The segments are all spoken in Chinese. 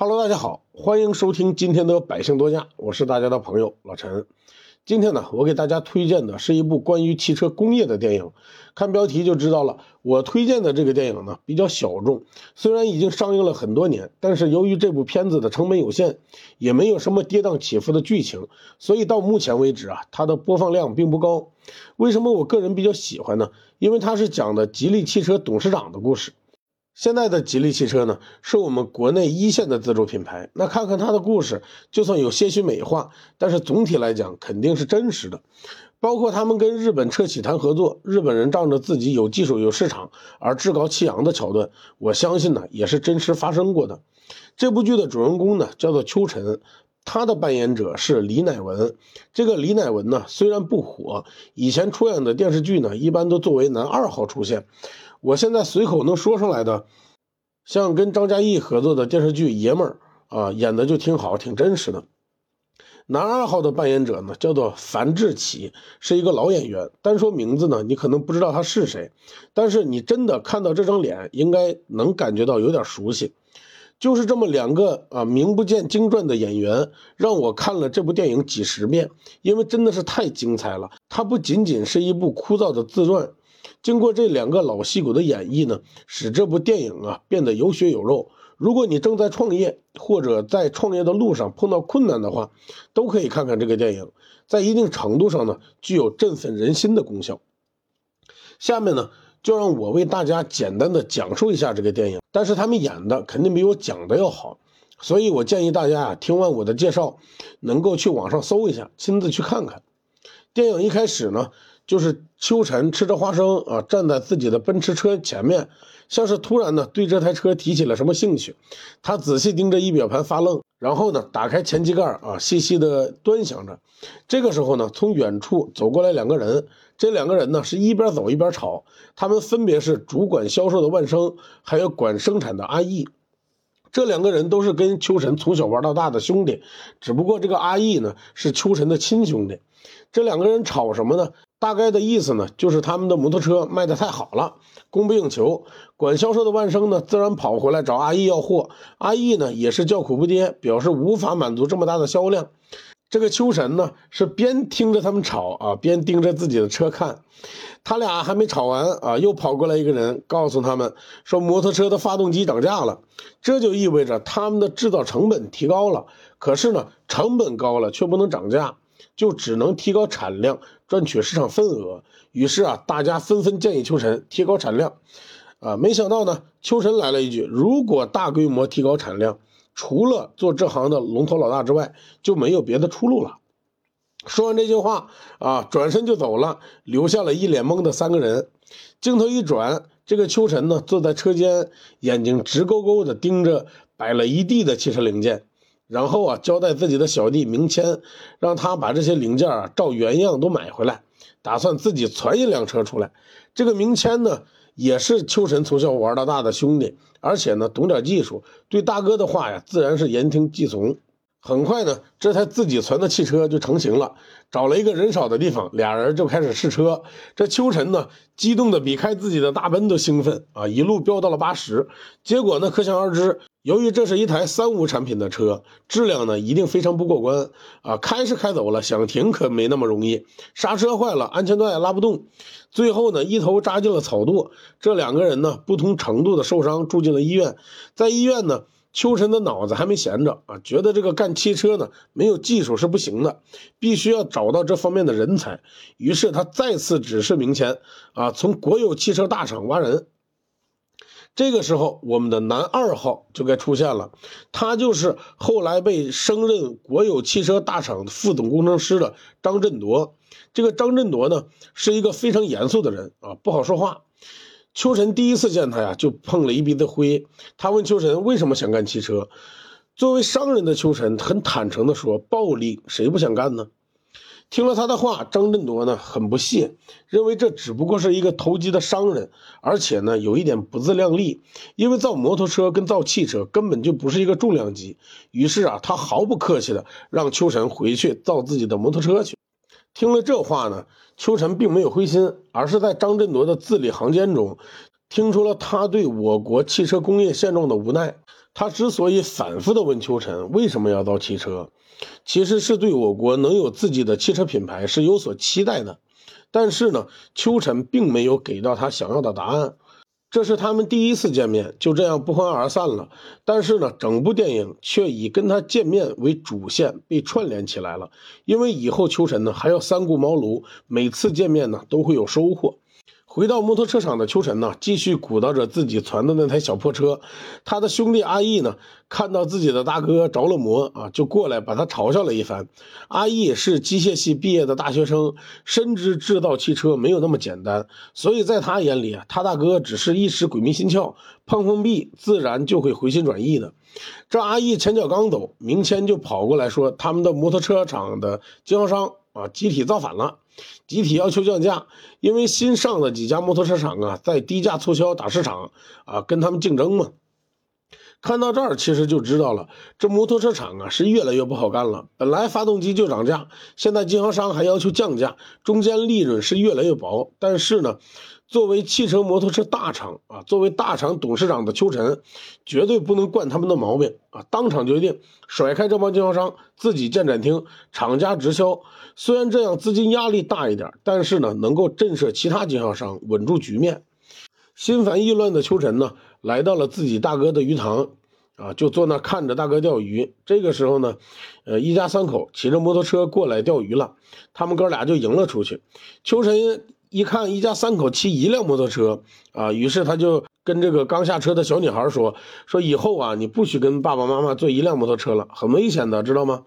Hello，大家好，欢迎收听今天的百姓多家，我是大家的朋友老陈。今天呢，我给大家推荐的是一部关于汽车工业的电影。看标题就知道了，我推荐的这个电影呢比较小众，虽然已经上映了很多年，但是由于这部片子的成本有限，也没有什么跌宕起伏的剧情，所以到目前为止啊，它的播放量并不高。为什么我个人比较喜欢呢？因为它是讲的吉利汽车董事长的故事。现在的吉利汽车呢，是我们国内一线的自主品牌。那看看它的故事，就算有些许美化，但是总体来讲肯定是真实的。包括他们跟日本车企谈合作，日本人仗着自己有技术、有市场而趾高气扬的桥段，我相信呢也是真实发生过的。这部剧的主人公呢叫做秋晨，他的扮演者是李乃文。这个李乃文呢虽然不火，以前出演的电视剧呢一般都作为男二号出现。我现在随口能说出来的，像跟张嘉译合作的电视剧《爷们儿》啊，演的就挺好，挺真实的。男二号的扮演者呢，叫做樊志奇，是一个老演员。单说名字呢，你可能不知道他是谁，但是你真的看到这张脸，应该能感觉到有点熟悉。就是这么两个啊名不见经传的演员，让我看了这部电影几十遍，因为真的是太精彩了。它不仅仅是一部枯燥的自传。经过这两个老戏骨的演绎呢，使这部电影啊变得有血有肉。如果你正在创业或者在创业的路上碰到困难的话，都可以看看这个电影，在一定程度上呢具有振奋人心的功效。下面呢就让我为大家简单的讲述一下这个电影，但是他们演的肯定比我讲的要好，所以我建议大家啊听完我的介绍，能够去网上搜一下，亲自去看看。电影一开始呢。就是秋晨吃着花生啊，站在自己的奔驰车前面，像是突然呢对这台车提起了什么兴趣。他仔细盯着仪表盘发愣，然后呢打开前机盖啊，细细的端详着。这个时候呢，从远处走过来两个人，这两个人呢是一边走一边吵，他们分别是主管销售的万生，还有管生产的阿义。这两个人都是跟秋晨从小玩到大的兄弟，只不过这个阿义呢是秋晨的亲兄弟。这两个人吵什么呢？大概的意思呢，就是他们的摩托车卖的太好了，供不应求。管销售的万生呢，自然跑回来找阿义要货。阿义呢，也是叫苦不迭，表示无法满足这么大的销量。这个秋神呢，是边听着他们吵啊，边盯着自己的车看。他俩还没吵完啊，又跑过来一个人，告诉他们说摩托车的发动机涨价了。这就意味着他们的制造成本提高了。可是呢，成本高了却不能涨价。就只能提高产量，赚取市场份额。于是啊，大家纷纷建议秋晨提高产量。啊，没想到呢，秋晨来了一句：“如果大规模提高产量，除了做这行的龙头老大之外，就没有别的出路了。”说完这句话啊，转身就走了，留下了一脸懵的三个人。镜头一转，这个秋晨呢，坐在车间，眼睛直勾勾地盯着摆了一地的汽车零件。然后啊，交代自己的小弟明谦，让他把这些零件啊照原样都买回来，打算自己攒一辆车出来。这个明谦呢，也是秋晨从小玩到大的兄弟，而且呢懂点技术，对大哥的话呀，自然是言听计从。很快呢，这台自己存的汽车就成型了。找了一个人少的地方，俩人就开始试车。这秋晨呢，激动的比开自己的大奔都兴奋啊！一路飙到了八十，结果呢，可想而知，由于这是一台三无产品的车，质量呢一定非常不过关啊！开是开走了，想停可没那么容易，刹车坏了，安全带也拉不动，最后呢，一头扎进了草垛。这两个人呢，不同程度的受伤，住进了医院。在医院呢。秋晨的脑子还没闲着啊，觉得这个干汽车呢没有技术是不行的，必须要找到这方面的人才。于是他再次指示明谦啊，从国有汽车大厂挖人。这个时候，我们的男二号就该出现了，他就是后来被升任国有汽车大厂副总工程师的张振铎。这个张振铎呢，是一个非常严肃的人啊，不好说话。秋晨第一次见他呀，就碰了一鼻子灰。他问秋晨为什么想干汽车。作为商人的秋晨很坦诚地说：“暴利谁不想干呢？”听了他的话，张振铎呢很不屑，认为这只不过是一个投机的商人，而且呢有一点不自量力，因为造摩托车跟造汽车根本就不是一个重量级。于是啊，他毫不客气的让秋晨回去造自己的摩托车去。听了这话呢，秋晨并没有灰心，而是在张振铎的字里行间中，听出了他对我国汽车工业现状的无奈。他之所以反复的问秋晨为什么要造汽车，其实是对我国能有自己的汽车品牌是有所期待的。但是呢，秋晨并没有给到他想要的答案。这是他们第一次见面，就这样不欢而散了。但是呢，整部电影却以跟他见面为主线被串联起来了。因为以后秋晨呢还要三顾茅庐，每次见面呢都会有收获。回到摩托车厂的秋晨呢，继续鼓捣着自己攒的那台小破车。他的兄弟阿义呢，看到自己的大哥着了魔啊，就过来把他嘲笑了一番。阿义是机械系毕业的大学生，深知制造汽车没有那么简单，所以在他眼里啊，他大哥只是一时鬼迷心窍，碰碰壁，自然就会回心转意的。这阿义前脚刚走，明谦就跑过来说，他们的摩托车厂的经销商啊，集体造反了。集体要求降价，因为新上的几家摩托车厂啊，在低价促销打市场啊，跟他们竞争嘛。看到这儿，其实就知道了，这摩托车厂啊是越来越不好干了。本来发动机就涨价，现在经销商还要求降价，中间利润是越来越薄。但是呢，作为汽车摩托车大厂啊，作为大厂董事长的邱晨，绝对不能惯他们的毛病啊！当场决定甩开这帮经销商，自己建展厅，厂家直销。虽然这样资金压力大一点，但是呢，能够震慑其他经销商，稳住局面。心烦意乱的秋晨呢，来到了自己大哥的鱼塘，啊，就坐那看着大哥钓鱼。这个时候呢，呃，一家三口骑着摩托车过来钓鱼了，他们哥俩就迎了出去。秋晨一看一家三口骑一辆摩托车，啊，于是他就跟这个刚下车的小女孩说：“说以后啊，你不许跟爸爸妈妈坐一辆摩托车了，很危险的，知道吗？”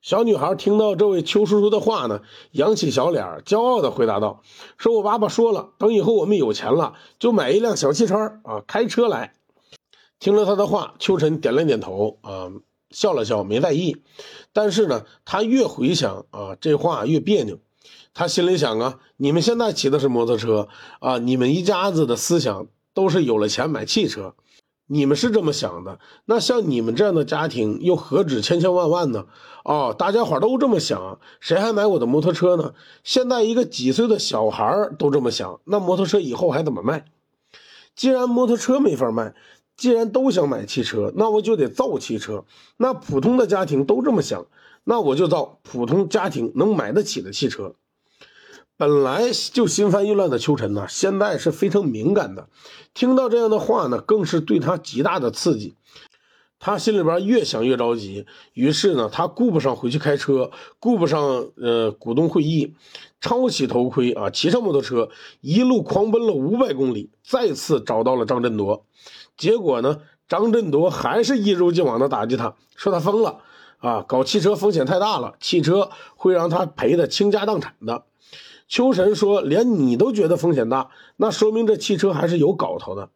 小女孩听到这位邱叔叔的话呢，扬起小脸，骄傲地回答道：“说我爸爸说了，等以后我们有钱了，就买一辆小汽车啊，开车来。”听了他的话，秋晨点了点头，啊，笑了笑，没在意。但是呢，他越回想啊，这话越别扭。他心里想啊，你们现在骑的是摩托车啊，你们一家子的思想都是有了钱买汽车。你们是这么想的，那像你们这样的家庭又何止千千万万呢？哦，大家伙都这么想，谁还买我的摩托车呢？现在一个几岁的小孩都这么想，那摩托车以后还怎么卖？既然摩托车没法卖，既然都想买汽车，那我就得造汽车。那普通的家庭都这么想，那我就造普通家庭能买得起的汽车。本来就心烦意乱的秋晨呢，现在是非常敏感的，听到这样的话呢，更是对他极大的刺激。他心里边越想越着急，于是呢，他顾不上回去开车，顾不上呃股东会议，抄起头盔啊，骑上摩托车，一路狂奔了五百公里，再次找到了张振铎。结果呢，张振铎还是一如既往的打击他，说他疯了啊，搞汽车风险太大了，汽车会让他赔的倾家荡产的。秋神说：“连你都觉得风险大，那说明这汽车还是有搞头的。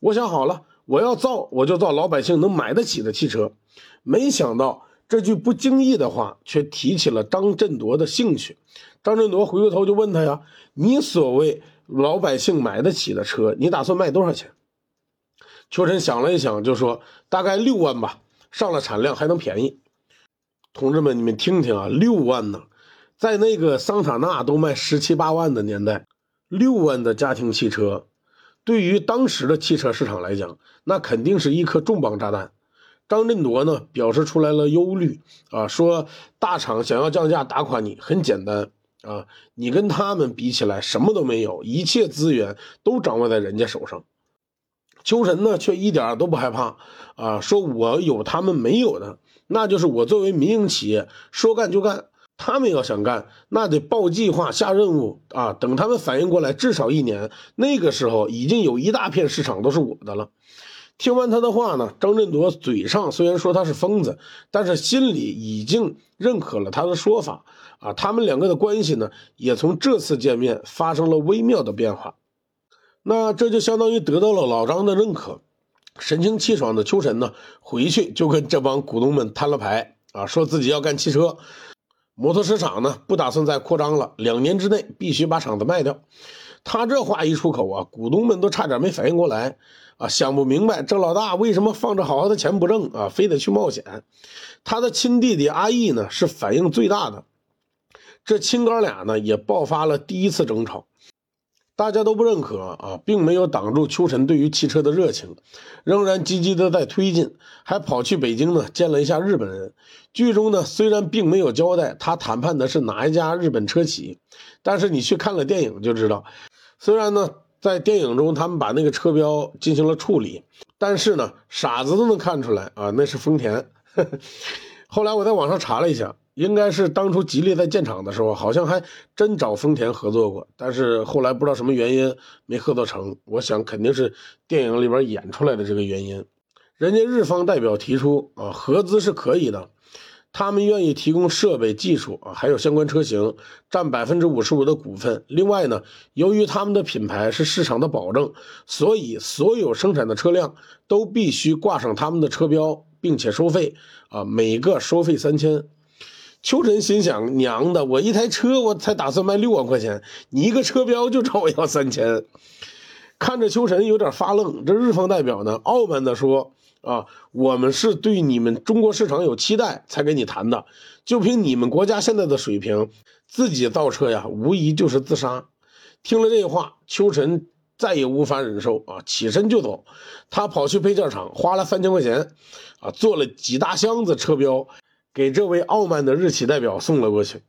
我想好了，我要造，我就造老百姓能买得起的汽车。没想到这句不经意的话，却提起了张振铎的兴趣。张振铎回过头就问他呀：‘你所谓老百姓买得起的车，你打算卖多少钱？’秋晨想了一想，就说：‘大概六万吧，上了产量还能便宜。’同志们，你们听听啊，六万呢！”在那个桑塔纳都卖十七八万的年代，六万的家庭汽车，对于当时的汽车市场来讲，那肯定是一颗重磅炸弹。张振铎呢表示出来了忧虑啊，说大厂想要降价打垮你很简单啊，你跟他们比起来什么都没有，一切资源都掌握在人家手上。秋神呢却一点都不害怕啊，说我有他们没有的，那就是我作为民营企业说干就干。他们要想干，那得报计划、下任务啊！等他们反应过来，至少一年。那个时候，已经有一大片市场都是我的了。听完他的话呢，张振铎嘴上虽然说他是疯子，但是心里已经认可了他的说法啊。他们两个的关系呢，也从这次见面发生了微妙的变化。那这就相当于得到了老张的认可。神清气爽的秋晨呢，回去就跟这帮股东们摊了牌啊，说自己要干汽车。摩托车厂呢不打算再扩张了，两年之内必须把厂子卖掉。他这话一出口啊，股东们都差点没反应过来啊，想不明白这老大为什么放着好好的钱不挣啊，非得去冒险。他的亲弟弟阿义呢是反应最大的，这亲哥俩呢也爆发了第一次争吵。大家都不认可啊，并没有挡住秋晨对于汽车的热情，仍然积极的在推进，还跑去北京呢见了一下日本人。剧中呢虽然并没有交代他谈判的是哪一家日本车企，但是你去看了电影就知道，虽然呢在电影中他们把那个车标进行了处理，但是呢傻子都能看出来啊那是丰田。后来我在网上查了一下。应该是当初吉利在建厂的时候，好像还真找丰田合作过，但是后来不知道什么原因没合作成。我想肯定是电影里边演出来的这个原因。人家日方代表提出啊，合资是可以的，他们愿意提供设备、技术啊，还有相关车型，占百分之五十五的股份。另外呢，由于他们的品牌是市场的保证，所以所有生产的车辆都必须挂上他们的车标，并且收费啊，每个收费三千。秋晨心想：“娘的，我一台车我才打算卖六万块钱，你一个车标就找我要三千。”看着秋晨有点发愣，这日方代表呢，傲慢地说：“啊，我们是对你们中国市场有期待才跟你谈的，就凭你们国家现在的水平，自己造车呀，无疑就是自杀。”听了这话，秋晨再也无法忍受啊，起身就走。他跑去配件厂，花了三千块钱，啊，做了几大箱子车标。给这位傲慢的日企代表送了过去，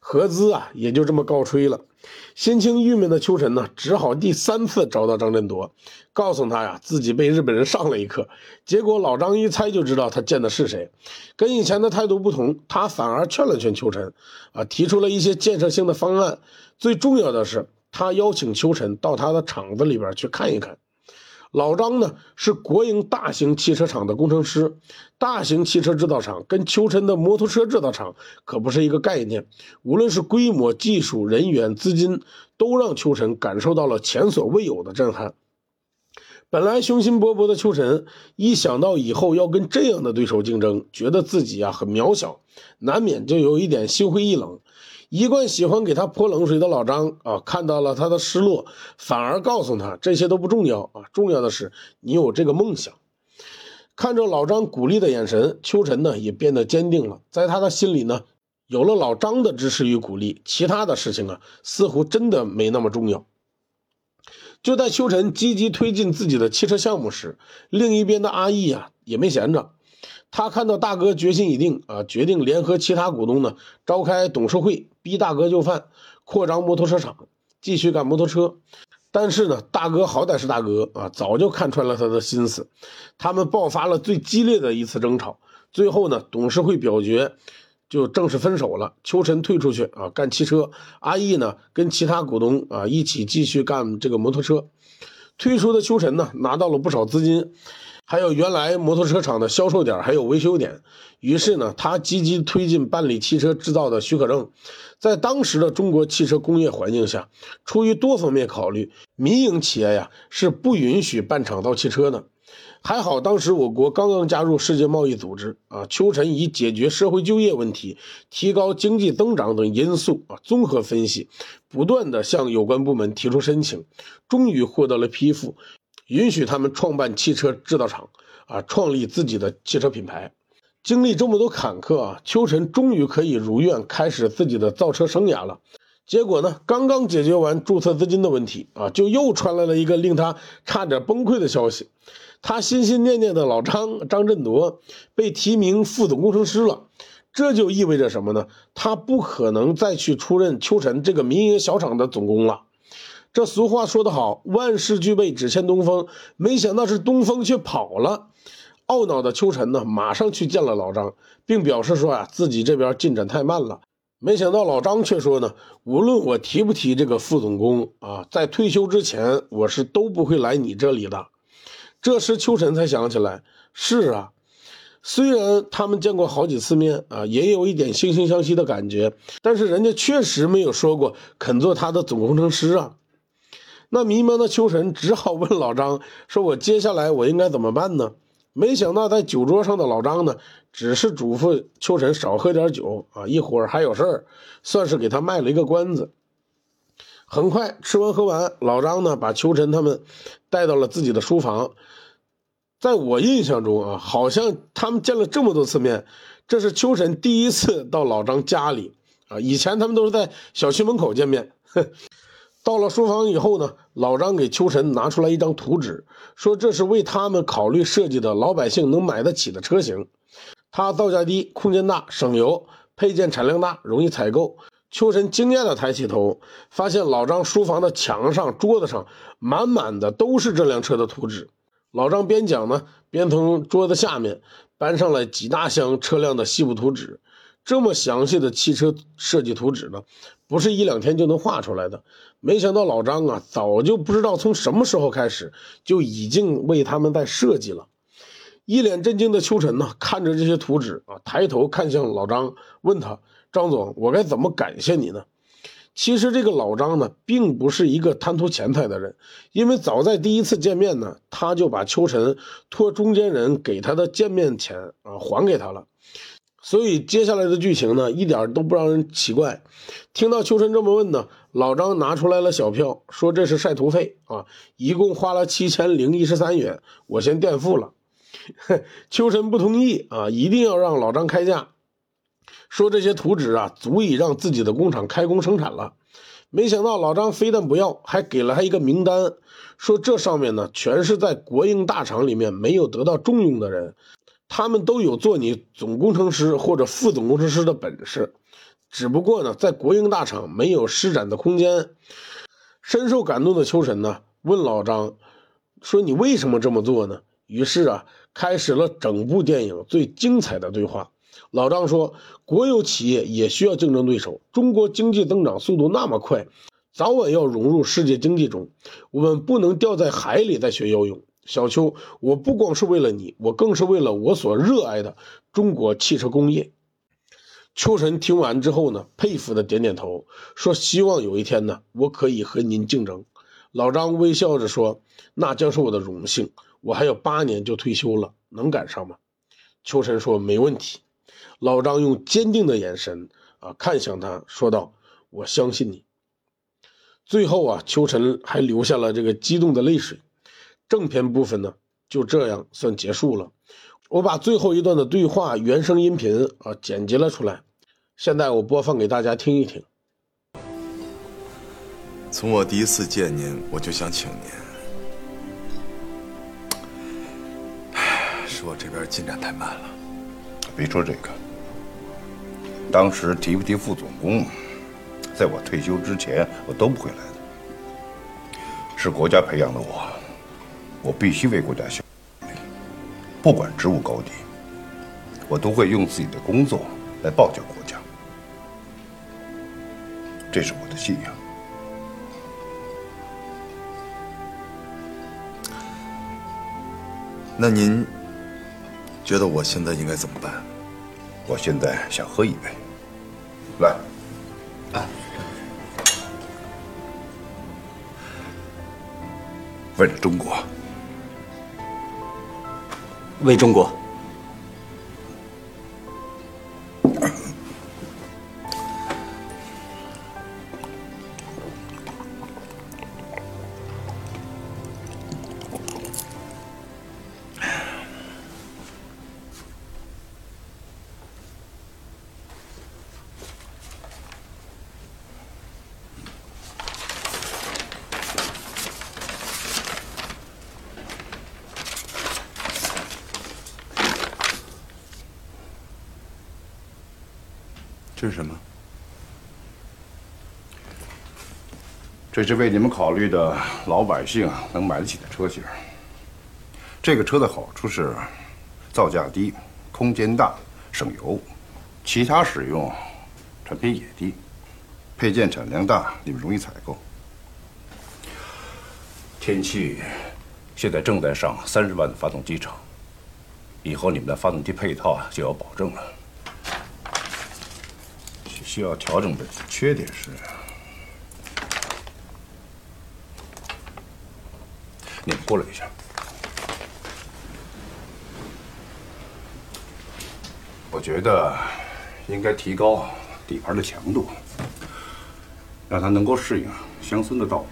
合资啊也就这么告吹了。心情郁闷的秋晨呢，只好第三次找到张振铎，告诉他呀自己被日本人上了一课。结果老张一猜就知道他见的是谁，跟以前的态度不同，他反而劝了劝秋晨，啊提出了一些建设性的方案。最重要的是，他邀请秋晨到他的厂子里边去看一看。老张呢是国营大型汽车厂的工程师，大型汽车制造厂跟秋晨的摩托车制造厂可不是一个概念。无论是规模、技术、人员、资金，都让秋晨感受到了前所未有的震撼。本来雄心勃勃的秋晨，一想到以后要跟这样的对手竞争，觉得自己啊很渺小，难免就有一点心灰意冷。一贯喜欢给他泼冷水的老张啊，看到了他的失落，反而告诉他这些都不重要啊，重要的是你有这个梦想。看着老张鼓励的眼神，秋晨呢也变得坚定了。在他的心里呢，有了老张的支持与鼓励，其他的事情啊似乎真的没那么重要。就在秋晨积极推进自己的汽车项目时，另一边的阿义啊也没闲着。他看到大哥决心已定啊，决定联合其他股东呢，召开董事会，逼大哥就范，扩张摩托车厂，继续干摩托车。但是呢，大哥好歹是大哥啊，早就看穿了他的心思。他们爆发了最激烈的一次争吵，最后呢，董事会表决，就正式分手了。秋晨退出去啊，干汽车；阿义呢，跟其他股东啊一起继续干这个摩托车。退出的秋晨呢，拿到了不少资金。还有原来摩托车厂的销售点，还有维修点。于是呢，他积极推进办理汽车制造的许可证。在当时的中国汽车工业环境下，出于多方面考虑，民营企业呀是不允许办厂造汽车的。还好当时我国刚刚加入世界贸易组织啊，秋晨以解决社会就业问题、提高经济增长等因素啊，综合分析，不断的向有关部门提出申请，终于获得了批复。允许他们创办汽车制造厂，啊，创立自己的汽车品牌。经历这么多坎坷啊，秋晨终于可以如愿开始自己的造车生涯了。结果呢，刚刚解决完注册资金的问题啊，就又传来了一个令他差点崩溃的消息：他心心念念的老张张振铎被提名副总工程师了。这就意味着什么呢？他不可能再去出任秋晨这个民营小厂的总工了。这俗话说得好，万事俱备，只欠东风。没想到是东风却跑了。懊恼的秋晨呢，马上去见了老张，并表示说啊，自己这边进展太慢了。没想到老张却说呢，无论我提不提这个副总工啊，在退休之前，我是都不会来你这里的。这时秋晨才想起来，是啊，虽然他们见过好几次面啊，也有一点惺惺相惜的感觉，但是人家确实没有说过肯做他的总工程师啊。那迷茫的秋晨只好问老张：“说我接下来我应该怎么办呢？”没想到在酒桌上的老张呢，只是嘱咐秋晨少喝点酒啊，一会儿还有事儿，算是给他卖了一个关子。很快吃完喝完，老张呢把秋晨他们带到了自己的书房。在我印象中啊，好像他们见了这么多次面，这是秋晨第一次到老张家里啊，以前他们都是在小区门口见面。到了书房以后呢，老张给秋晨拿出来一张图纸，说这是为他们考虑设计的老百姓能买得起的车型。它造价低，空间大，省油，配件产量大，容易采购。秋晨惊讶地抬起头，发现老张书房的墙上、桌子上满满的都是这辆车的图纸。老张边讲呢，边从桌子下面搬上来几大箱车辆的细部图纸。这么详细的汽车设计图纸呢，不是一两天就能画出来的。没想到老张啊，早就不知道从什么时候开始，就已经为他们在设计了。一脸震惊的秋晨呢，看着这些图纸啊，抬头看向老张，问他：“张总，我该怎么感谢你呢？”其实这个老张呢，并不是一个贪图钱财的人，因为早在第一次见面呢，他就把秋晨托中间人给他的见面钱啊还给他了。所以接下来的剧情呢，一点都不让人奇怪。听到秋晨这么问呢，老张拿出来了小票，说这是晒图费啊，一共花了七千零一十三元，我先垫付了。秋晨不同意啊，一定要让老张开价，说这些图纸啊，足以让自己的工厂开工生产了。没想到老张非但不要，还给了他一个名单，说这上面呢，全是在国营大厂里面没有得到重用的人。他们都有做你总工程师或者副总工程师的本事，只不过呢，在国营大厂没有施展的空间。深受感动的秋晨呢，问老张说：“你为什么这么做呢？”于是啊，开始了整部电影最精彩的对话。老张说：“国有企业也需要竞争对手，中国经济增长速度那么快，早晚要融入世界经济中，我们不能掉在海里再学游泳。”小邱，我不光是为了你，我更是为了我所热爱的中国汽车工业。秋晨听完之后呢，佩服的点点头，说：“希望有一天呢，我可以和您竞争。”老张微笑着说：“那将是我的荣幸。我还有八年就退休了，能赶上吗？”秋晨说：“没问题。”老张用坚定的眼神啊看向他，说道：“我相信你。”最后啊，秋晨还流下了这个激动的泪水。正片部分呢，就这样算结束了。我把最后一段的对话原声音频啊剪辑了出来，现在我播放给大家听一听。从我第一次见您，我就想请您。是我这边进展太慢了。别说这个，当时提不提副总工，在我退休之前，我都不会来的。是国家培养的我。我必须为国家效力，不管职务高低，我都会用自己的工作来报效国家，这是我的信仰。那您觉得我现在应该怎么办？我现在想喝一杯，来，啊，为了中国。为中国。这是为你们考虑的老百姓能买得起的车型。这个车的好处是，造价低，空间大，省油，其他使用产品也低，配件产量大，你们容易采购。天气现在正在上三十万的发动机厂，以后你们的发动机配套就有保证了。需要调整的缺点是，你们过来一下。我觉得应该提高底盘的强度，让它能够适应乡村的道路。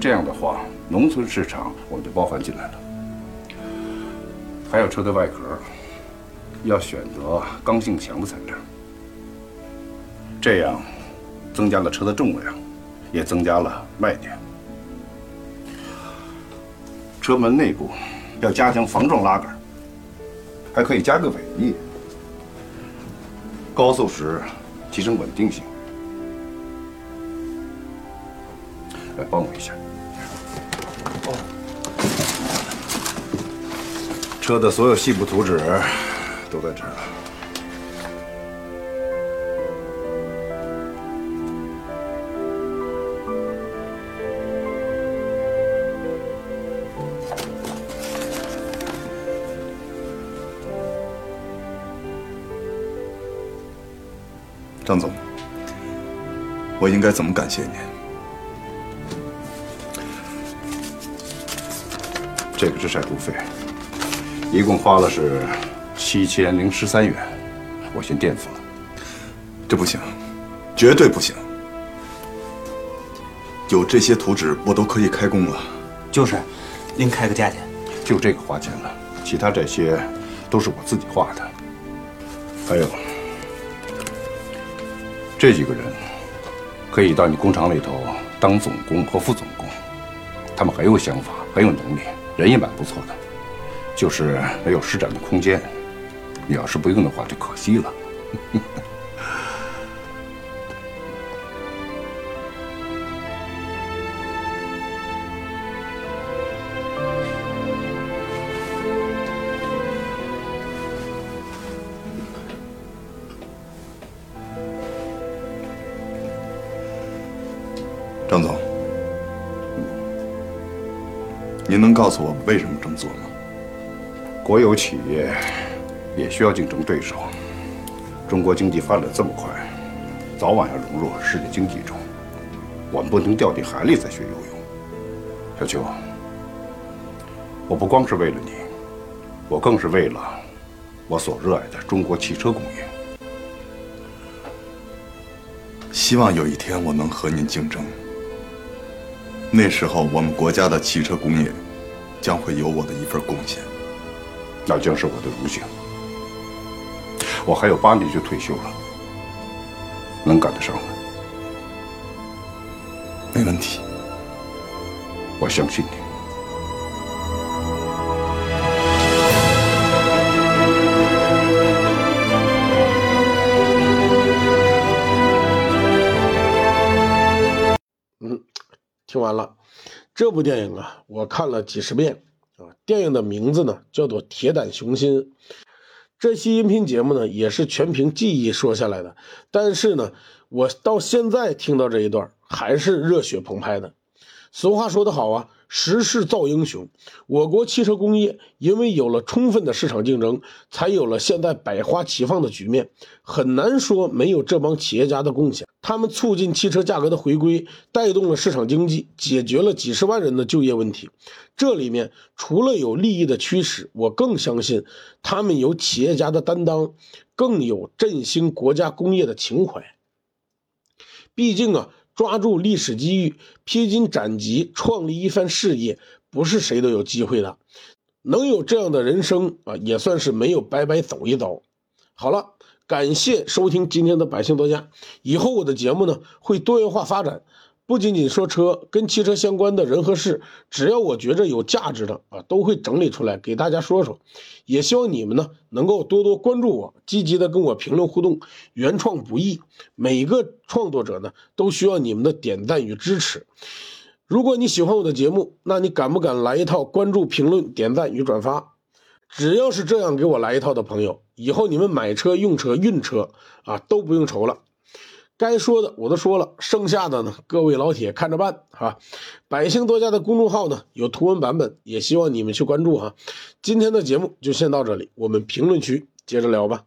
这样的话，农村市场我们就包含进来了。还有车的外壳，要选择刚性强的材料。这样，增加了车的重量，也增加了卖点。车门内部要加强防撞拉杆，还可以加个尾翼，高速时提升稳定性。来帮我一下。哦。车的所有细部图纸都在这儿了。张总，我应该怎么感谢您？这个是晒图费，一共花了是七千零十三元，我先垫付了。这不行，绝对不行！有这些图纸，我都可以开工了。就是，您开个价钱。就这个花钱了，其他这些都是我自己画的。还有。这几个人可以到你工厂里头当总工和副总工，他们很有想法，很有能力，人也蛮不错的，就是没有施展的空间。你要是不用的话，就可惜了。告诉我为什么这么做吗？国有企业也需要竞争对手。中国经济发展这么快，早晚要融入世界经济中。我们不能掉进海里再学游泳。小邱，我不光是为了你，我更是为了我所热爱的中国汽车工业。希望有一天我能和您竞争。那时候，我们国家的汽车工业将会有我的一份贡献，那将是我的荣幸。我还有八年就退休了，能赶得上吗？没问题，我相信你。嗯听完了，这部电影啊，我看了几十遍啊。电影的名字呢叫做《铁胆雄心》。这期音频节目呢也是全凭记忆说下来的，但是呢，我到现在听到这一段还是热血澎湃的。俗话说得好啊。时势造英雄，我国汽车工业因为有了充分的市场竞争，才有了现在百花齐放的局面。很难说没有这帮企业家的贡献，他们促进汽车价格的回归，带动了市场经济，解决了几十万人的就业问题。这里面除了有利益的驱使，我更相信他们有企业家的担当，更有振兴国家工业的情怀。毕竟啊。抓住历史机遇，披荆斩棘，创立一番事业，不是谁都有机会的。能有这样的人生啊，也算是没有白白走一遭。好了，感谢收听今天的百姓多家。以后我的节目呢，会多元化发展。不仅仅说车，跟汽车相关的人和事，只要我觉着有价值的啊，都会整理出来给大家说说。也希望你们呢能够多多关注我，积极的跟我评论互动。原创不易，每个创作者呢都需要你们的点赞与支持。如果你喜欢我的节目，那你敢不敢来一套关注、评论、点赞与转发？只要是这样给我来一套的朋友，以后你们买车、用车、运车啊都不用愁了。该说的我都说了，剩下的呢，各位老铁看着办哈。百姓多家的公众号呢有图文版本，也希望你们去关注哈。今天的节目就先到这里，我们评论区接着聊吧。